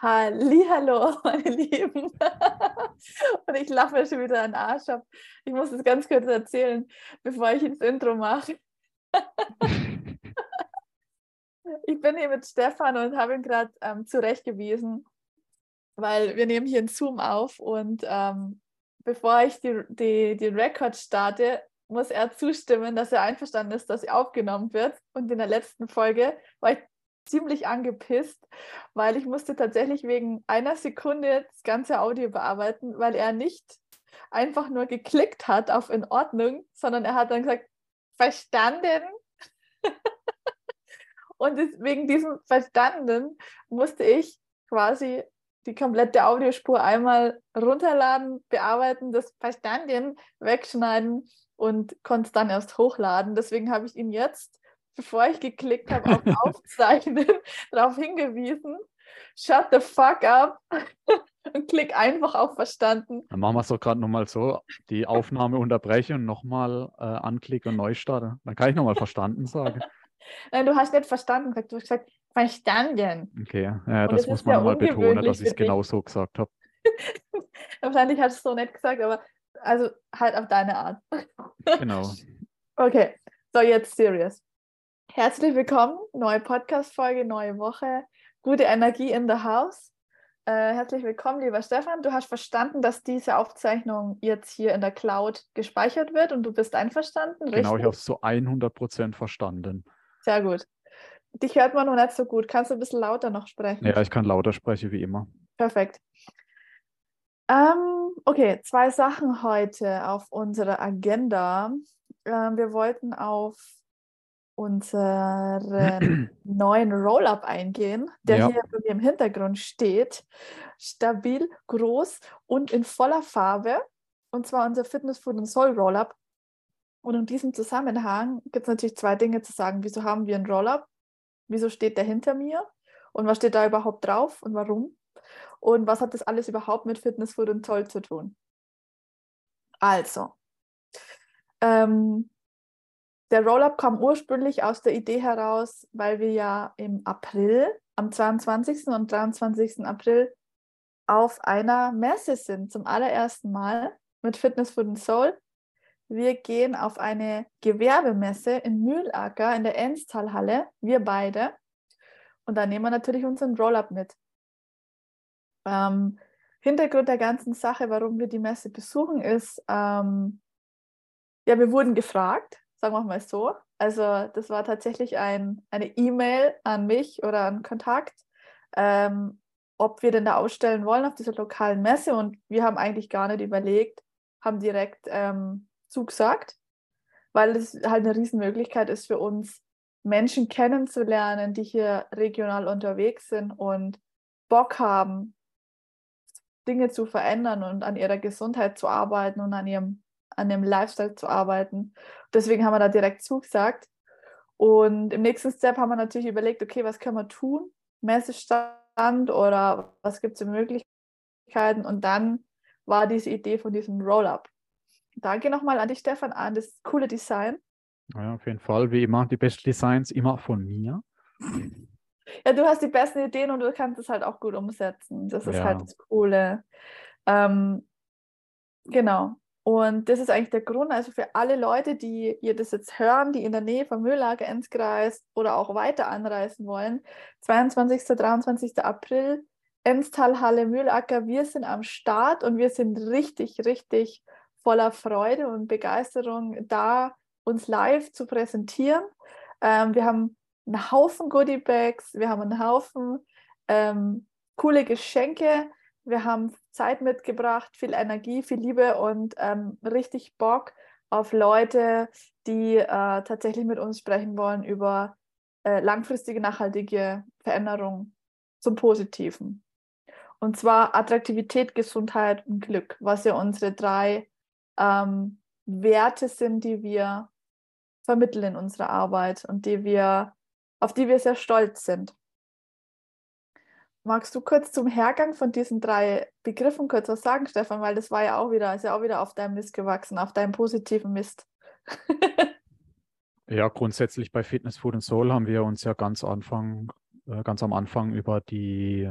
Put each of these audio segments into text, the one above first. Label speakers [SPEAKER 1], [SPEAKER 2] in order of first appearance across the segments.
[SPEAKER 1] Hallo, meine Lieben. Und ich lache mir schon wieder einen Arsch ab. Ich muss es ganz kurz erzählen, bevor ich ins Intro mache. ich bin hier mit Stefan und habe ihn gerade ähm, zurechtgewiesen, weil wir nehmen hier einen Zoom auf und ähm, bevor ich die, die, die Record starte, muss er zustimmen, dass er einverstanden ist, dass sie aufgenommen wird. Und in der letzten Folge war ich ziemlich angepisst, weil ich musste tatsächlich wegen einer Sekunde das ganze Audio bearbeiten, weil er nicht einfach nur geklickt hat auf in Ordnung, sondern er hat dann gesagt, verstanden. Und wegen diesem Verstanden musste ich quasi die komplette Audiospur einmal runterladen, bearbeiten, das Verstanden wegschneiden und konnte es dann erst hochladen. Deswegen habe ich ihn jetzt bevor ich geklickt habe auf Aufzeichnen, darauf hingewiesen. Shut the fuck up und klick einfach auf Verstanden.
[SPEAKER 2] Dann machen wir es doch gerade nochmal so: die Aufnahme unterbreche und nochmal äh, anklicke und neu starte. Dann kann ich nochmal verstanden sagen.
[SPEAKER 1] Nein, du hast nicht verstanden gesagt, du hast gesagt, verstanden.
[SPEAKER 2] Okay, ja, das, das muss man nochmal betonen, dass ich es genau so gesagt habe.
[SPEAKER 1] Wahrscheinlich hast du es so nicht gesagt, aber also halt auf deine Art.
[SPEAKER 2] Genau.
[SPEAKER 1] Okay, so jetzt serious. Herzlich willkommen, neue Podcast-Folge, neue Woche, gute Energie in the house. Äh, herzlich willkommen, lieber Stefan. Du hast verstanden, dass diese Aufzeichnung jetzt hier in der Cloud gespeichert wird und du bist einverstanden,
[SPEAKER 2] richtig? Genau, ich habe es zu 100 Prozent verstanden.
[SPEAKER 1] Sehr gut. Dich hört man noch nicht so gut. Kannst du ein bisschen lauter noch sprechen?
[SPEAKER 2] Ja, ich kann lauter sprechen, wie immer.
[SPEAKER 1] Perfekt. Ähm, okay, zwei Sachen heute auf unserer Agenda. Ähm, wir wollten auf unseren neuen Roll-Up eingehen, der ja. hier bei mir im Hintergrund steht. Stabil, groß und in voller Farbe. Und zwar unser Fitness Food und Soul Roll-Up. Und in diesem Zusammenhang gibt es natürlich zwei Dinge zu sagen. Wieso haben wir einen Roll-Up? Wieso steht der hinter mir? Und was steht da überhaupt drauf und warum? Und was hat das alles überhaupt mit Fitness Food und Soul zu tun? Also, ähm, der Roll-Up kam ursprünglich aus der Idee heraus, weil wir ja im April, am 22. und 23. April auf einer Messe sind, zum allerersten Mal mit Fitness Food and Soul. Wir gehen auf eine Gewerbemesse in Mühlacker in der Enstalhalle, wir beide. Und da nehmen wir natürlich unseren Roll-Up mit. Ähm, Hintergrund der ganzen Sache, warum wir die Messe besuchen, ist, ähm, ja, wir wurden gefragt, sagen wir mal so. Also das war tatsächlich ein, eine E-Mail an mich oder an Kontakt, ähm, ob wir denn da ausstellen wollen auf dieser lokalen Messe. Und wir haben eigentlich gar nicht überlegt, haben direkt ähm, zugesagt, weil es halt eine Riesenmöglichkeit ist für uns, Menschen kennenzulernen, die hier regional unterwegs sind und Bock haben, Dinge zu verändern und an ihrer Gesundheit zu arbeiten und an ihrem an dem Lifestyle zu arbeiten. Deswegen haben wir da direkt zugesagt. Und im nächsten Step haben wir natürlich überlegt, okay, was können wir tun? Messestand oder was gibt es für Möglichkeiten? Und dann war diese Idee von diesem Roll-Up. Danke nochmal an dich, Stefan, an das coole Design.
[SPEAKER 2] Ja, auf jeden Fall, wie immer, die besten Designs immer von mir.
[SPEAKER 1] Ja, du hast die besten Ideen und du kannst es halt auch gut umsetzen. Das ist ja. halt das Coole. Ähm, genau. Und das ist eigentlich der Grund, also für alle Leute, die ihr das jetzt hören, die in der Nähe vom Mühlager Enzkreis oder auch weiter anreisen wollen, 22. 23. April, Enztalhalle Mühlacker, wir sind am Start und wir sind richtig, richtig voller Freude und Begeisterung, da uns live zu präsentieren. Ähm, wir haben einen Haufen Goodiebags, wir haben einen Haufen ähm, coole Geschenke wir haben Zeit mitgebracht, viel Energie, viel Liebe und ähm, richtig Bock auf Leute, die äh, tatsächlich mit uns sprechen wollen über äh, langfristige, nachhaltige Veränderung zum Positiven. Und zwar Attraktivität, Gesundheit und Glück, was ja unsere drei ähm, Werte sind, die wir vermitteln in unserer Arbeit und die wir, auf die wir sehr stolz sind. Magst du kurz zum Hergang von diesen drei Begriffen kurz was sagen, Stefan? Weil das war ja auch wieder, ist ja auch wieder auf deinem Mist gewachsen, auf deinem positiven Mist.
[SPEAKER 2] ja, grundsätzlich bei Fitness, Food and Soul haben wir uns ja ganz Anfang, äh, ganz am Anfang über die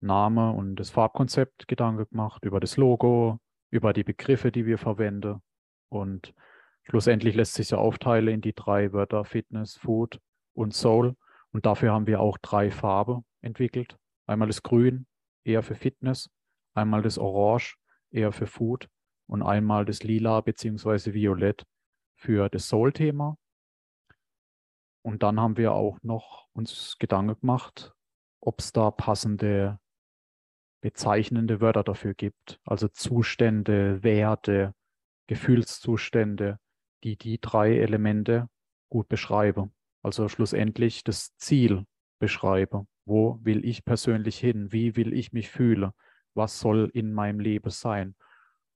[SPEAKER 2] Name und das Farbkonzept Gedanken gemacht, über das Logo, über die Begriffe, die wir verwenden. Und schlussendlich lässt sich ja aufteilen in die drei Wörter Fitness, Food und Soul. Und dafür haben wir auch drei Farben entwickelt. Einmal das Grün, eher für Fitness, einmal das Orange, eher für Food und einmal das Lila bzw. Violett für das Soul-Thema. Und dann haben wir auch noch uns Gedanken gemacht, ob es da passende bezeichnende Wörter dafür gibt, also Zustände, Werte, Gefühlszustände, die die drei Elemente gut beschreiben. Also schlussendlich das Ziel beschreibe. Wo will ich persönlich hin? Wie will ich mich fühlen? Was soll in meinem Leben sein?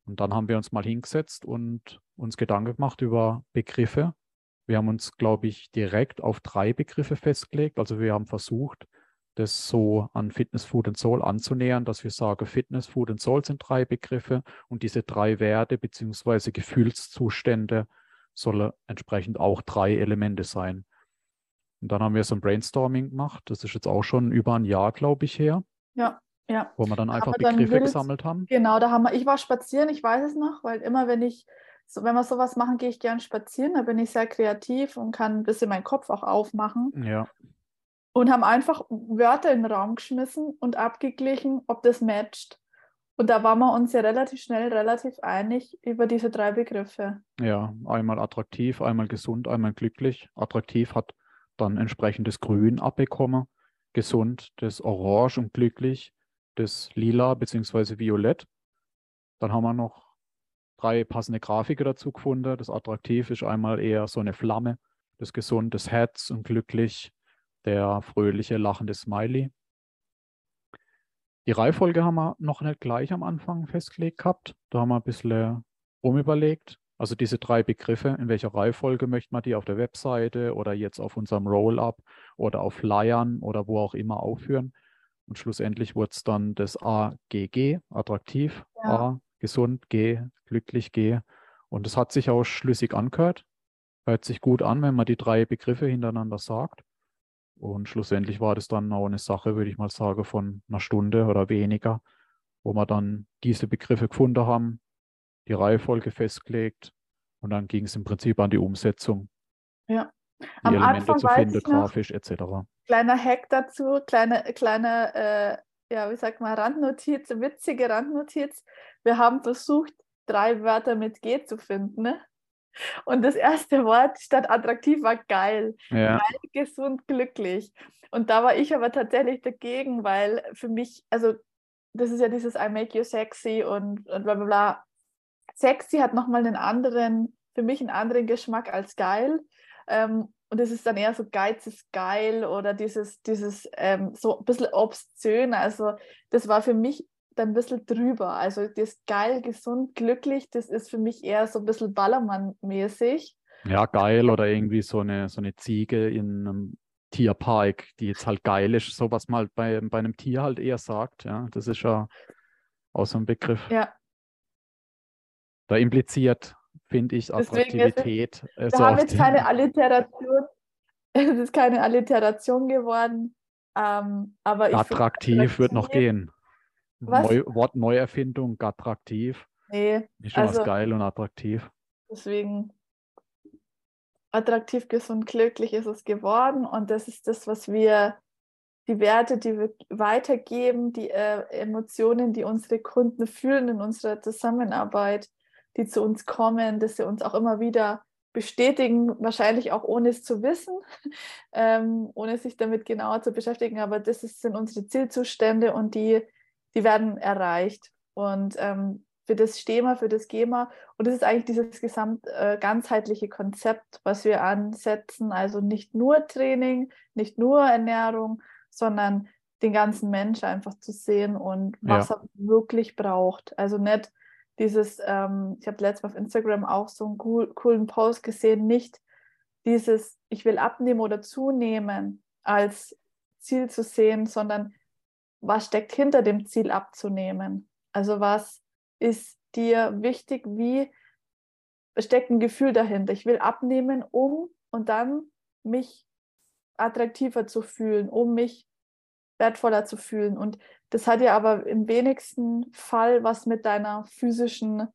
[SPEAKER 2] Und dann haben wir uns mal hingesetzt und uns Gedanken gemacht über Begriffe. Wir haben uns, glaube ich, direkt auf drei Begriffe festgelegt. Also wir haben versucht, das so an Fitness, Food und Soul anzunähern, dass wir sagen, Fitness, Food und Soul sind drei Begriffe und diese drei Werte bzw. Gefühlszustände sollen entsprechend auch drei Elemente sein. Und dann haben wir so ein Brainstorming gemacht. Das ist jetzt auch schon über ein Jahr, glaube ich, her.
[SPEAKER 1] Ja, ja.
[SPEAKER 2] Wo wir dann einfach Aber Begriffe dann gesammelt haben.
[SPEAKER 1] Genau, da haben wir, ich war spazieren, ich weiß es noch, weil immer wenn ich, so, wenn wir sowas machen, gehe ich gern spazieren, da bin ich sehr kreativ und kann ein bisschen meinen Kopf auch aufmachen.
[SPEAKER 2] Ja.
[SPEAKER 1] Und haben einfach Wörter in den Raum geschmissen und abgeglichen, ob das matcht. Und da waren wir uns ja relativ schnell relativ einig über diese drei Begriffe.
[SPEAKER 2] Ja, einmal attraktiv, einmal gesund, einmal glücklich. Attraktiv hat dann entsprechendes Grün abbekommen, gesund das Orange und glücklich das Lila bzw. Violett. Dann haben wir noch drei passende Grafiken dazu gefunden. Das Attraktiv ist einmal eher so eine Flamme, das Gesund, das Herz und glücklich, der fröhliche, lachende Smiley. Die Reihenfolge haben wir noch nicht gleich am Anfang festgelegt gehabt. Da haben wir ein bisschen umüberlegt. Also diese drei Begriffe, in welcher Reihenfolge möchte man die auf der Webseite oder jetzt auf unserem Roll-up oder auf Flyern oder wo auch immer aufführen. Und schlussendlich wurde es dann das AGG, attraktiv, ja. A, gesund, G, glücklich, G. Und es hat sich auch schlüssig angehört. Hört sich gut an, wenn man die drei Begriffe hintereinander sagt. Und schlussendlich war das dann auch eine Sache, würde ich mal sagen, von einer Stunde oder weniger, wo wir dann diese Begriffe gefunden haben, die Reihenfolge festgelegt und dann ging es im Prinzip an die Umsetzung.
[SPEAKER 1] Ja.
[SPEAKER 2] Die Am Elemente Anfang zu finden, grafisch etc.
[SPEAKER 1] Kleiner Hack dazu, kleine, kleine äh, ja, wie sagt man, Randnotiz, witzige Randnotiz. Wir haben versucht, drei Wörter mit G zu finden. Ne? Und das erste Wort statt attraktiv war geil.
[SPEAKER 2] Ja.
[SPEAKER 1] Geil, gesund, glücklich. Und da war ich aber tatsächlich dagegen, weil für mich, also das ist ja dieses I make you sexy und, und bla bla bla sexy hat nochmal einen anderen, für mich einen anderen Geschmack als geil. Ähm, und es ist dann eher so Geiz ist geil oder dieses, dieses ähm, so ein bisschen obszön. Also das war für mich dann ein bisschen drüber. Also das geil, gesund, glücklich, das ist für mich eher so ein bisschen Ballermann-mäßig.
[SPEAKER 2] Ja, geil oder irgendwie so eine, so eine Ziege in einem Tierpark, die jetzt halt geil ist, so was man halt bei, bei einem Tier halt eher sagt. Ja, das ist ja auch so ein Begriff.
[SPEAKER 1] Ja,
[SPEAKER 2] da impliziert, finde ich, Attraktivität.
[SPEAKER 1] Deswegen, äh, so haben jetzt keine Alliteration. Es ist keine Alliteration geworden. Ähm, aber
[SPEAKER 2] attraktiv, wird noch gehen. Neu, Wort Neuerfindung, attraktiv.
[SPEAKER 1] Nee.
[SPEAKER 2] Nicht schon also, was geil und attraktiv.
[SPEAKER 1] Deswegen attraktiv, gesund, glücklich ist es geworden. Und das ist das, was wir, die Werte, die wir weitergeben, die äh, Emotionen, die unsere Kunden fühlen in unserer Zusammenarbeit die zu uns kommen, dass sie uns auch immer wieder bestätigen, wahrscheinlich auch ohne es zu wissen, ähm, ohne sich damit genauer zu beschäftigen. Aber das ist, sind unsere Zielzustände und die, die werden erreicht. Und ähm, für das Stema, für das GEMA. Und das ist eigentlich dieses gesamt äh, ganzheitliche Konzept, was wir ansetzen. Also nicht nur Training, nicht nur Ernährung, sondern den ganzen Mensch einfach zu sehen und was ja. er wirklich braucht. Also nicht dieses, ähm, ich habe letztes Mal auf Instagram auch so einen cool, coolen Post gesehen, nicht dieses, ich will abnehmen oder zunehmen als Ziel zu sehen, sondern was steckt hinter dem Ziel abzunehmen? Also was ist dir wichtig? Wie steckt ein Gefühl dahinter? Ich will abnehmen, um und dann mich attraktiver zu fühlen, um mich wertvoller zu fühlen. Und das hat ja aber im wenigsten Fall was mit deiner physischen,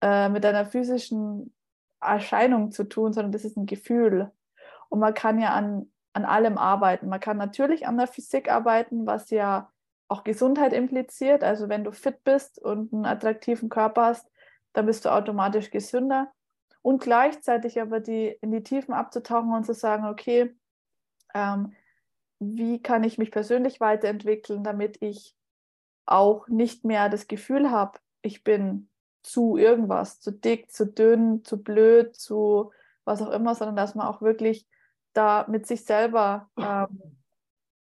[SPEAKER 1] äh, mit deiner physischen Erscheinung zu tun, sondern das ist ein Gefühl. Und man kann ja an, an allem arbeiten. Man kann natürlich an der Physik arbeiten, was ja auch Gesundheit impliziert. Also wenn du fit bist und einen attraktiven Körper hast, dann bist du automatisch gesünder. Und gleichzeitig aber die, in die Tiefen abzutauchen und zu sagen, okay, ähm, wie kann ich mich persönlich weiterentwickeln, damit ich auch nicht mehr das Gefühl habe, ich bin zu irgendwas, zu dick, zu dünn, zu blöd, zu was auch immer, sondern dass man auch wirklich da mit sich selber ähm,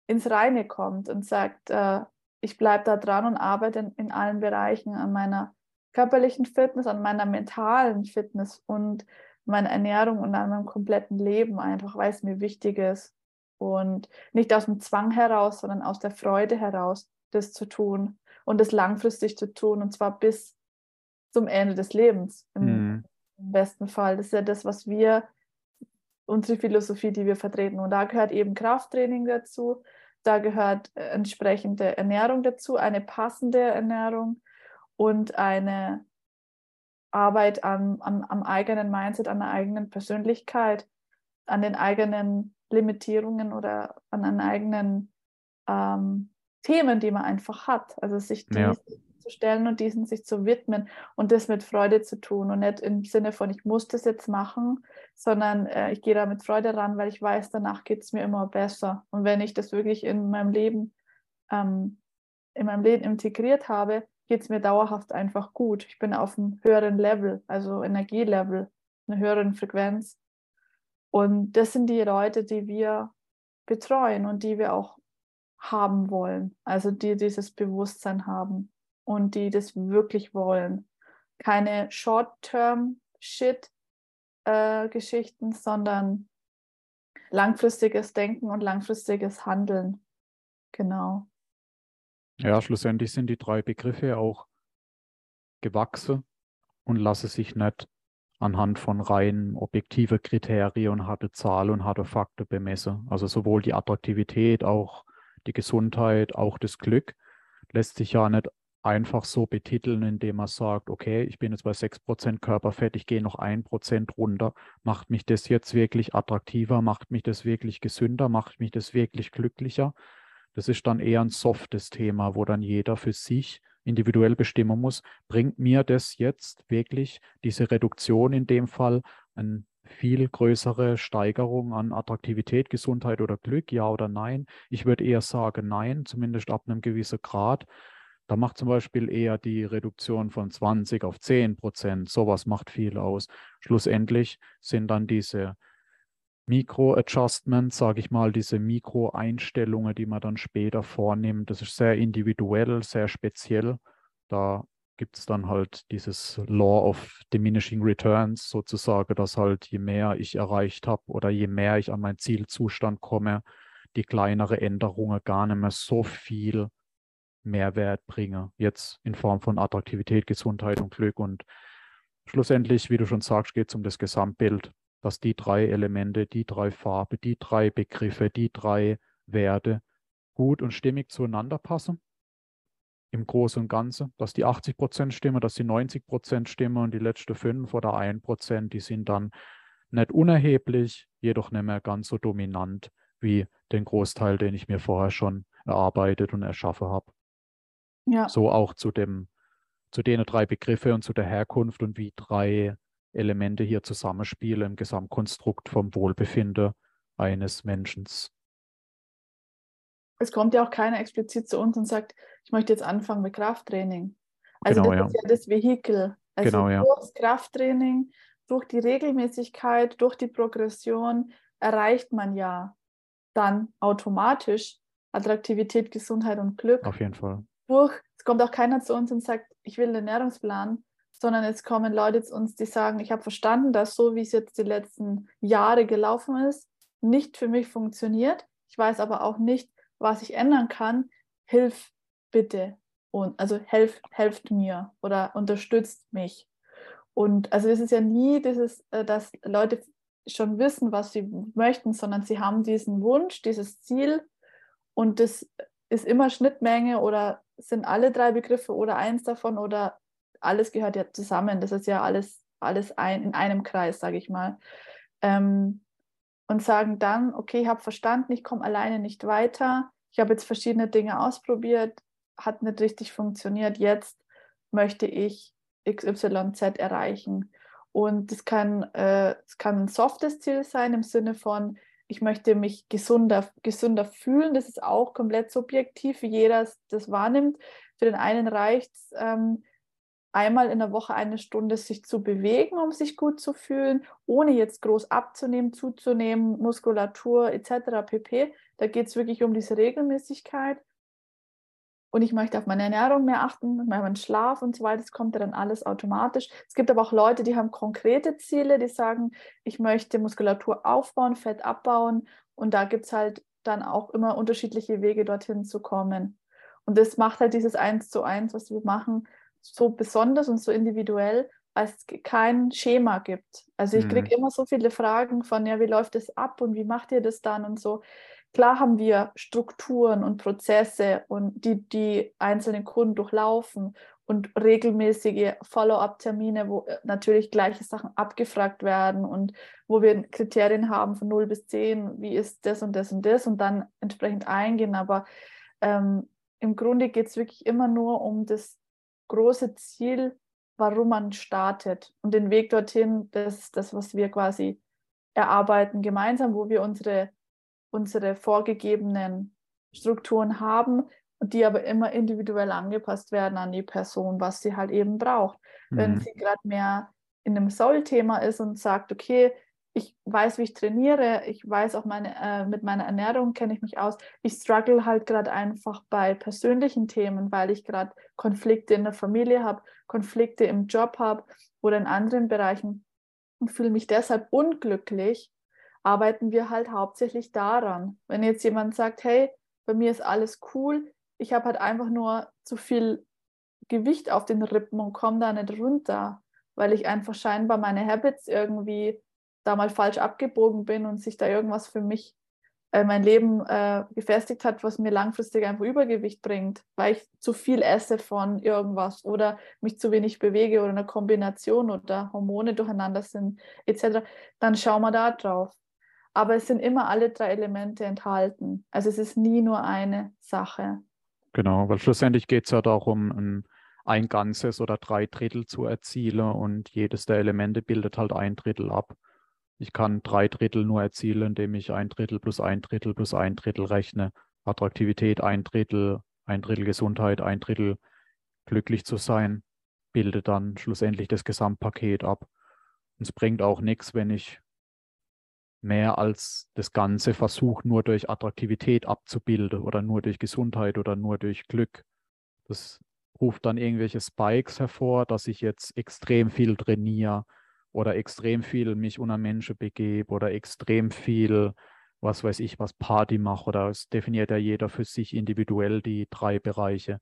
[SPEAKER 1] ins Reine kommt und sagt, äh, ich bleibe da dran und arbeite in, in, allen Bereichen an meiner körperlichen Fitness, an meiner mentalen Fitness und meiner Ernährung und an meinem kompletten Leben einfach, weil es mir wichtig ist. Und nicht aus dem Zwang heraus, sondern aus der Freude heraus, das zu tun und das langfristig zu tun und zwar bis zum Ende des Lebens im, mhm. im besten Fall. Das ist ja das, was wir, unsere Philosophie, die wir vertreten. Und da gehört eben Krafttraining dazu, da gehört äh, entsprechende Ernährung dazu, eine passende Ernährung und eine Arbeit an, an, am eigenen Mindset, an der eigenen Persönlichkeit, an den eigenen Limitierungen oder an den eigenen ähm, Themen, die man einfach hat. Also sich die ja. zu stellen und diesen sich zu widmen und das mit Freude zu tun und nicht im Sinne von, ich muss das jetzt machen, sondern äh, ich gehe da mit Freude ran, weil ich weiß, danach geht es mir immer besser. Und wenn ich das wirklich in meinem Leben, ähm, in meinem Leben integriert habe, geht es mir dauerhaft einfach gut. Ich bin auf einem höheren Level, also Energielevel, einer höheren Frequenz. Und das sind die Leute, die wir betreuen und die wir auch haben wollen. Also die dieses Bewusstsein haben und die das wirklich wollen. Keine Short-Term-Shit-Geschichten, äh, sondern langfristiges Denken und langfristiges Handeln. Genau.
[SPEAKER 2] Ja, schlussendlich sind die drei Begriffe auch gewachsen und lassen sich nicht anhand von rein objektiver Kriterien harte Zahlen und harte Fakten bemessen. Also sowohl die Attraktivität, auch die Gesundheit, auch das Glück lässt sich ja nicht einfach so betiteln, indem man sagt, okay, ich bin jetzt bei 6% Körperfett, ich gehe noch 1% runter. Macht mich das jetzt wirklich attraktiver? Macht mich das wirklich gesünder? Macht mich das wirklich glücklicher? Das ist dann eher ein softes Thema, wo dann jeder für sich individuell bestimmen muss, bringt mir das jetzt wirklich diese Reduktion in dem Fall eine viel größere Steigerung an Attraktivität, Gesundheit oder Glück, ja oder nein? Ich würde eher sagen, nein, zumindest ab einem gewissen Grad. Da macht zum Beispiel eher die Reduktion von 20 auf 10 Prozent, sowas macht viel aus. Schlussendlich sind dann diese Mikro-Adjustments, sage ich mal, diese Mikro-Einstellungen, die man dann später vornimmt. Das ist sehr individuell, sehr speziell. Da gibt es dann halt dieses Law of Diminishing Returns sozusagen, dass halt je mehr ich erreicht habe oder je mehr ich an meinen Zielzustand komme, die kleinere Änderungen gar nicht mehr so viel Mehrwert bringen. Jetzt in Form von Attraktivität, Gesundheit und Glück. Und schlussendlich, wie du schon sagst, geht es um das Gesamtbild dass die drei Elemente, die drei Farben, die drei Begriffe, die drei Werte gut und stimmig zueinander passen. Im Großen und Ganzen, dass die 80 Prozent stimmen, dass die 90 Prozent stimmen und die letzten 5 oder 1 Prozent, die sind dann nicht unerheblich, jedoch nicht mehr ganz so dominant wie den Großteil, den ich mir vorher schon erarbeitet und erschaffen habe. Ja. So auch zu dem, zu den drei Begriffe und zu der Herkunft und wie drei Elemente hier zusammenspielen im Gesamtkonstrukt vom Wohlbefinden eines Menschen.
[SPEAKER 1] Es kommt ja auch keiner explizit zu uns und sagt, ich möchte jetzt anfangen mit Krafttraining. Also genau, das ja. ist ja das Vehikel. Also genau, ja. durch das Krafttraining, durch die Regelmäßigkeit, durch die Progression erreicht man ja dann automatisch Attraktivität, Gesundheit und Glück.
[SPEAKER 2] Auf jeden Fall.
[SPEAKER 1] Durch, es kommt auch keiner zu uns und sagt, ich will einen Ernährungsplan, sondern es kommen Leute zu uns, die sagen, ich habe verstanden, dass so, wie es jetzt die letzten Jahre gelaufen ist, nicht für mich funktioniert. Ich weiß aber auch nicht, was ich ändern kann. Hilf bitte. Und also helf, helft mir oder unterstützt mich. Und also es ist ja nie dieses, äh, dass Leute schon wissen, was sie möchten, sondern sie haben diesen Wunsch, dieses Ziel und das ist immer Schnittmenge oder sind alle drei Begriffe oder eins davon oder alles gehört ja zusammen. Das ist ja alles, alles ein, in einem Kreis, sage ich mal. Ähm, und sagen dann, okay, ich habe verstanden, ich komme alleine nicht weiter. Ich habe jetzt verschiedene Dinge ausprobiert, hat nicht richtig funktioniert. Jetzt möchte ich XYZ erreichen. Und das kann, äh, kann ein softes Ziel sein im Sinne von, ich möchte mich gesunder, gesünder fühlen. Das ist auch komplett subjektiv, wie jeder das wahrnimmt. Für den einen reicht es, ähm, einmal in der Woche eine Stunde sich zu bewegen, um sich gut zu fühlen, ohne jetzt groß abzunehmen, zuzunehmen, Muskulatur etc. pp. Da geht es wirklich um diese Regelmäßigkeit. Und ich möchte auf meine Ernährung mehr achten, meinen Schlaf und so weiter. Das kommt ja dann alles automatisch. Es gibt aber auch Leute, die haben konkrete Ziele, die sagen, ich möchte Muskulatur aufbauen, Fett abbauen. Und da gibt es halt dann auch immer unterschiedliche Wege, dorthin zu kommen. Und das macht halt dieses Eins zu eins, was wir machen, so besonders und so individuell, als es kein Schema gibt. Also ich kriege mhm. immer so viele Fragen von, ja, wie läuft das ab und wie macht ihr das dann und so. Klar haben wir Strukturen und Prozesse und die die einzelnen Kunden durchlaufen und regelmäßige Follow-up-Termine, wo äh, natürlich gleiche Sachen abgefragt werden und wo wir Kriterien haben von 0 bis 10, wie ist das und das und das und dann entsprechend eingehen. Aber ähm, im Grunde geht es wirklich immer nur um das große Ziel, warum man startet. Und den Weg dorthin, das ist das, was wir quasi erarbeiten gemeinsam, wo wir unsere, unsere vorgegebenen Strukturen haben und die aber immer individuell angepasst werden an die Person, was sie halt eben braucht. Mhm. Wenn sie gerade mehr in einem Soul-Thema ist und sagt, okay, ich weiß, wie ich trainiere, ich weiß auch meine, äh, mit meiner Ernährung kenne ich mich aus. Ich struggle halt gerade einfach bei persönlichen Themen, weil ich gerade Konflikte in der Familie habe, Konflikte im Job habe oder in anderen Bereichen und fühle mich deshalb unglücklich, arbeiten wir halt hauptsächlich daran. Wenn jetzt jemand sagt, hey, bei mir ist alles cool, ich habe halt einfach nur zu viel Gewicht auf den Rippen und komme da nicht runter, weil ich einfach scheinbar meine Habits irgendwie da mal falsch abgebogen bin und sich da irgendwas für mich, äh, mein Leben äh, gefestigt hat, was mir langfristig einfach Übergewicht bringt, weil ich zu viel esse von irgendwas oder mich zu wenig bewege oder eine Kombination oder Hormone durcheinander sind etc., dann schauen wir da drauf. Aber es sind immer alle drei Elemente enthalten. Also es ist nie nur eine Sache.
[SPEAKER 2] Genau, weil schlussendlich geht es ja darum, ein, ein Ganzes oder drei Drittel zu erzielen und jedes der Elemente bildet halt ein Drittel ab. Ich kann drei Drittel nur erzielen, indem ich ein Drittel plus ein Drittel plus ein Drittel rechne. Attraktivität ein Drittel, ein Drittel Gesundheit, ein Drittel glücklich zu sein, bildet dann schlussendlich das Gesamtpaket ab. Und es bringt auch nichts, wenn ich mehr als das Ganze versuche, nur durch Attraktivität abzubilden oder nur durch Gesundheit oder nur durch Glück. Das ruft dann irgendwelche Spikes hervor, dass ich jetzt extrem viel trainiere, oder extrem viel mich unter Menschen begebe oder extrem viel, was weiß ich, was Party mache oder es definiert ja jeder für sich individuell die drei Bereiche.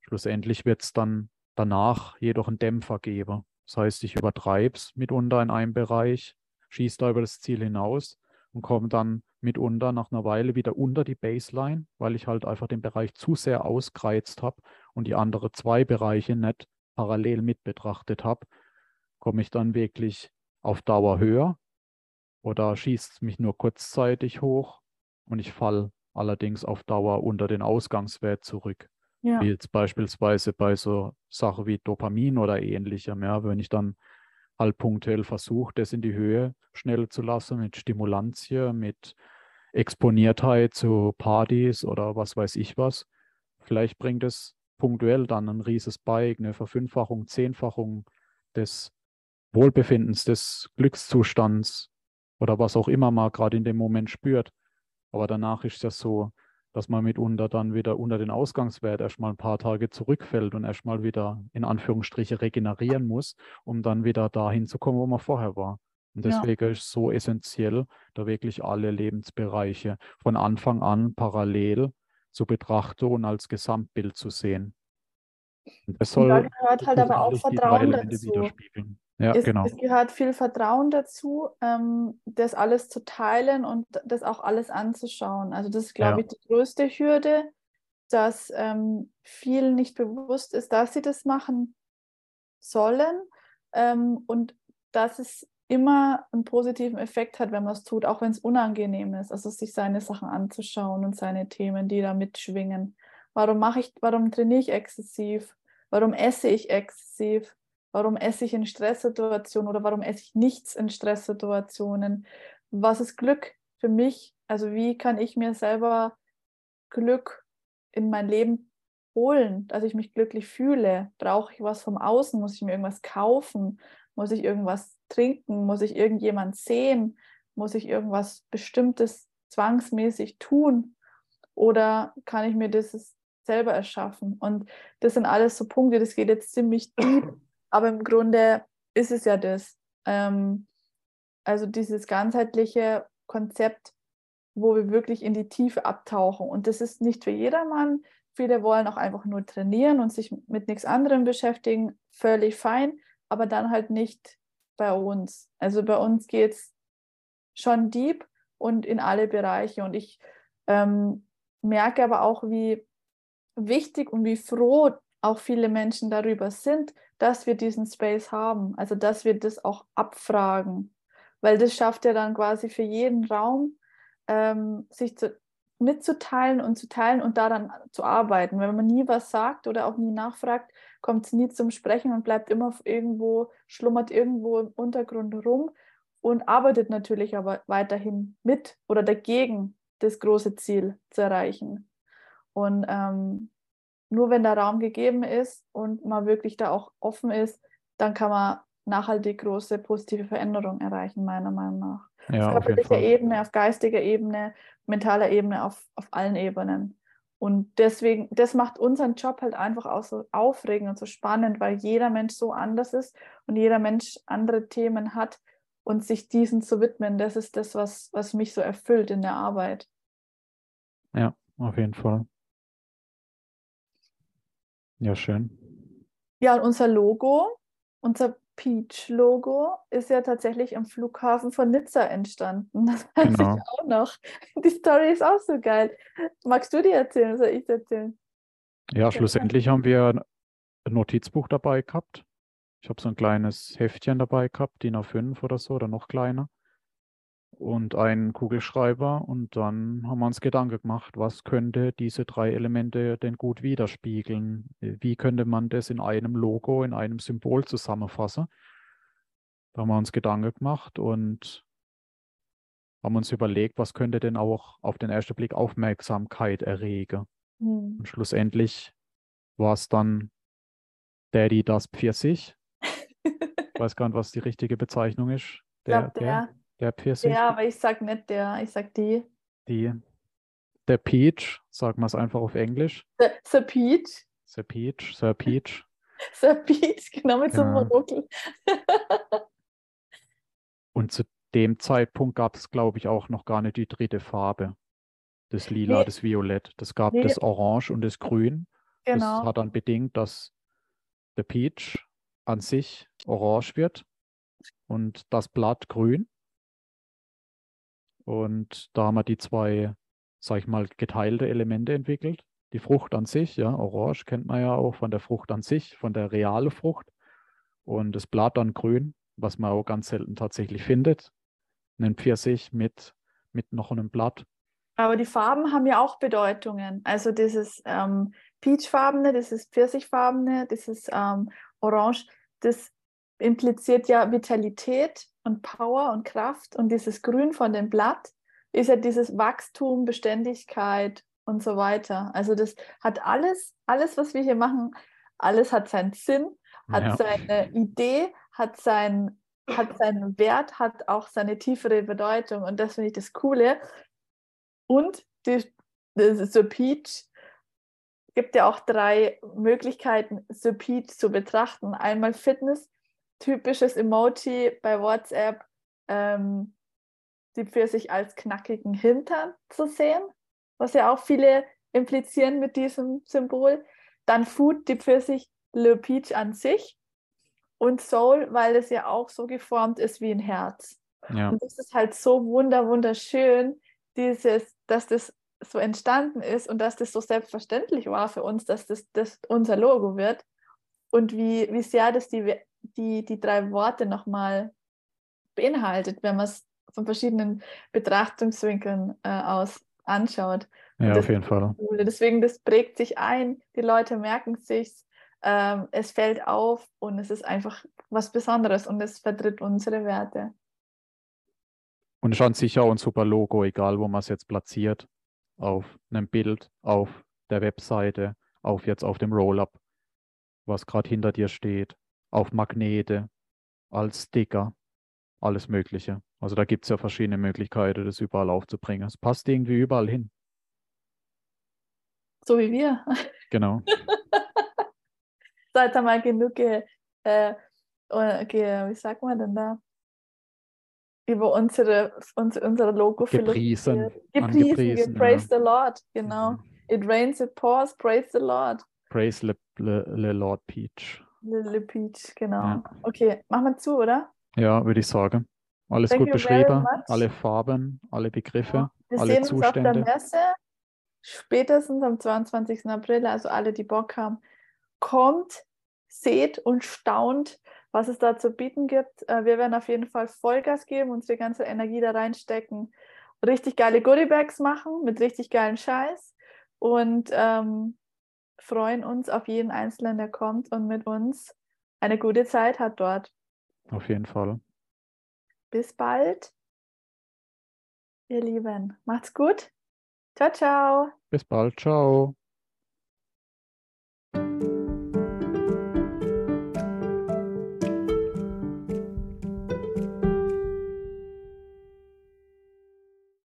[SPEAKER 2] Schlussendlich wird es dann danach jedoch einen Dämpfer geben. Das heißt, ich übertreibe es mitunter in einem Bereich, schieße da über das Ziel hinaus und komme dann mitunter nach einer Weile wieder unter die Baseline, weil ich halt einfach den Bereich zu sehr ausgereizt habe und die anderen zwei Bereiche nicht parallel mit betrachtet habe komme ich dann wirklich auf Dauer höher oder schießt es mich nur kurzzeitig hoch und ich falle allerdings auf Dauer unter den Ausgangswert zurück. Ja. Wie jetzt beispielsweise bei so Sachen wie Dopamin oder ähnlichem. Ja, wenn ich dann halt punktuell versuche, das in die Höhe schnell zu lassen mit Stimulantie, mit Exponiertheit zu Partys oder was weiß ich was. Vielleicht bringt es punktuell dann ein rieses Bike, eine Verfünffachung, Zehnfachung des Wohlbefindens, des Glückszustands oder was auch immer man gerade in dem Moment spürt. Aber danach ist es ja so, dass man mitunter dann wieder unter den Ausgangswert erstmal ein paar Tage zurückfällt und erstmal wieder in Anführungsstriche regenerieren muss, um dann wieder dahin zu kommen, wo man vorher war. Und deswegen ja. ist es so essentiell, da wirklich alle Lebensbereiche von Anfang an parallel zu betrachten und als Gesamtbild zu sehen.
[SPEAKER 1] Und das soll und da gehört halt aber auch Vertrauen dazu. Ja, es, genau. es gehört viel Vertrauen dazu, ähm, das alles zu teilen und das auch alles anzuschauen. Also das ist, glaube ja. ich, die größte Hürde, dass ähm, vielen nicht bewusst ist, dass sie das machen sollen ähm, und dass es immer einen positiven Effekt hat, wenn man es tut, auch wenn es unangenehm ist. Also sich seine Sachen anzuschauen und seine Themen, die da mitschwingen. Warum mache ich, warum trainiere ich exzessiv? Warum esse ich exzessiv? Warum esse ich in Stresssituationen oder warum esse ich nichts in Stresssituationen? Was ist Glück für mich? Also wie kann ich mir selber Glück in mein Leben holen, dass ich mich glücklich fühle? Brauche ich was vom Außen? Muss ich mir irgendwas kaufen? Muss ich irgendwas trinken? Muss ich irgendjemand sehen? Muss ich irgendwas Bestimmtes zwangsmäßig tun? Oder kann ich mir das selber erschaffen? Und das sind alles so Punkte, das geht jetzt ziemlich deep, aber im Grunde ist es ja das. Ähm, also dieses ganzheitliche Konzept, wo wir wirklich in die Tiefe abtauchen. Und das ist nicht für jedermann. Viele wollen auch einfach nur trainieren und sich mit nichts anderem beschäftigen. Völlig fein, aber dann halt nicht bei uns. Also bei uns geht es schon deep und in alle Bereiche. Und ich ähm, merke aber auch, wie wichtig und wie froh auch viele Menschen darüber sind, dass wir diesen Space haben. Also dass wir das auch abfragen. Weil das schafft ja dann quasi für jeden Raum ähm, sich zu, mitzuteilen und zu teilen und daran zu arbeiten. Wenn man nie was sagt oder auch nie nachfragt, kommt es nie zum Sprechen und bleibt immer irgendwo, schlummert irgendwo im Untergrund rum und arbeitet natürlich aber weiterhin mit oder dagegen, das große Ziel zu erreichen. Und ähm, nur wenn der Raum gegeben ist und man wirklich da auch offen ist, dann kann man nachhaltig große positive Veränderungen erreichen, meiner Meinung nach. Ja, auf körperlicher Ebene, auf geistiger Ebene, mentaler Ebene, auf, auf allen Ebenen. Und deswegen, das macht unseren Job halt einfach auch so aufregend und so spannend, weil jeder Mensch so anders ist und jeder Mensch andere Themen hat und sich diesen zu widmen, das ist das, was, was mich so erfüllt in der Arbeit.
[SPEAKER 2] Ja, auf jeden Fall. Ja, schön.
[SPEAKER 1] Ja, und unser Logo, unser Peach-Logo ist ja tatsächlich am Flughafen von Nizza entstanden. Das weiß genau. ich auch noch. Die Story ist auch so geil. Magst du die erzählen, soll ich erzählen?
[SPEAKER 2] Ja, schlussendlich haben wir ein Notizbuch dabei gehabt. Ich habe so ein kleines Heftchen dabei gehabt, DIN A5 oder so, oder noch kleiner. Und einen Kugelschreiber. Und dann haben wir uns Gedanken gemacht, was könnte diese drei Elemente denn gut widerspiegeln? Wie könnte man das in einem Logo, in einem Symbol zusammenfassen? Da haben wir uns Gedanken gemacht und haben uns überlegt, was könnte denn auch auf den ersten Blick Aufmerksamkeit erregen. Mhm. Und schlussendlich war es dann Daddy das Pfirsich. ich weiß gar nicht, was die richtige Bezeichnung ist.
[SPEAKER 1] Der, glaub, der, der,
[SPEAKER 2] der Pfirsich.
[SPEAKER 1] Ja, aber ich sag nicht der, ich sag die.
[SPEAKER 2] Die. Der Peach, sagen wir es einfach auf Englisch.
[SPEAKER 1] The, the Peach.
[SPEAKER 2] The Peach, Sir Peach.
[SPEAKER 1] Sir Peach, genau mit genau. so einem Ruckel.
[SPEAKER 2] Und zu dem Zeitpunkt gab es, glaube ich, auch noch gar nicht die dritte Farbe. Das Lila, nee. das Violett. Das gab nee. das Orange und das Grün. Genau. Das hat dann bedingt, dass der Peach an sich orange wird und das Blatt grün. Und da haben wir die zwei, sag ich mal, geteilte Elemente entwickelt. Die Frucht an sich, ja, orange kennt man ja auch von der Frucht an sich, von der realen Frucht. Und das Blatt dann grün was man auch ganz selten tatsächlich findet. Einen Pfirsich mit, mit noch einem Blatt.
[SPEAKER 1] Aber die Farben haben ja auch Bedeutungen. Also dieses ähm, Peachfarbene, dieses Pfirsichfarbene, dieses ähm, Orange, das impliziert ja Vitalität und Power und Kraft. Und dieses Grün von dem Blatt ist ja dieses Wachstum, Beständigkeit und so weiter. Also das hat alles, alles, was wir hier machen, alles hat seinen Sinn, hat ja. seine Idee, hat, sein, hat seinen Wert, hat auch seine tiefere Bedeutung. Und das finde ich das Coole. Und die, das so Peach gibt ja auch drei Möglichkeiten, so Peach zu betrachten. Einmal Fitness, typisches Emoji bei WhatsApp, ähm, die für sich als knackigen Hintern zu sehen, was ja auch viele implizieren mit diesem Symbol. Dann Food, die für sich Le Peach an sich und Soul, weil es ja auch so geformt ist wie ein Herz. Ja. Und das ist halt so wunder, wunderschön, dieses, dass das so entstanden ist und dass das so selbstverständlich war für uns, dass das, das unser Logo wird und wie, wie sehr das die, die, die drei Worte nochmal beinhaltet, wenn man es von verschiedenen Betrachtungswinkeln äh, aus anschaut.
[SPEAKER 2] Ja, auf jeden Fall.
[SPEAKER 1] Deswegen, das prägt sich ein, die Leute merken sich, ähm, es fällt auf und es ist einfach was Besonderes und es vertritt unsere Werte.
[SPEAKER 2] Und schon sicher ein super Logo, egal wo man es jetzt platziert. Auf einem Bild, auf der Webseite, auf jetzt auf dem Rollup, was gerade hinter dir steht, auf Magnete, als Sticker, alles Mögliche. Also da gibt es ja verschiedene Möglichkeiten, das überall aufzubringen. Es passt irgendwie überall hin.
[SPEAKER 1] So wie wir.
[SPEAKER 2] Genau.
[SPEAKER 1] Seid mal genug, äh, äh, wie sagt man denn da? über unsere, unsere, unsere Logo
[SPEAKER 2] gepriesen,
[SPEAKER 1] gepriesen, praise ja. the Lord, genau. Mhm. It rains, it pours, praise the Lord.
[SPEAKER 2] Praise le Lord Peach.
[SPEAKER 1] Le, le Peach, genau. Ja. Okay, machen wir zu, oder?
[SPEAKER 2] Ja, würde ich sagen. Alles Thank gut beschrieben, alle Farben, alle Begriffe, ja.
[SPEAKER 1] Wir
[SPEAKER 2] alle
[SPEAKER 1] sehen
[SPEAKER 2] Zustände.
[SPEAKER 1] Uns auf der Messe spätestens am 22. April, also alle, die Bock haben, kommt, seht und staunt, was es da zu bieten gibt. Äh, wir werden auf jeden Fall Vollgas geben, unsere ganze Energie da reinstecken, richtig geile Goodiebags machen mit richtig geilen Scheiß und ähm, freuen uns auf jeden Einzelnen, der kommt und mit uns eine gute Zeit hat dort.
[SPEAKER 2] Auf jeden Fall.
[SPEAKER 1] Bis bald, ihr Lieben. Macht's gut. Ciao, ciao.
[SPEAKER 2] Bis bald. Ciao.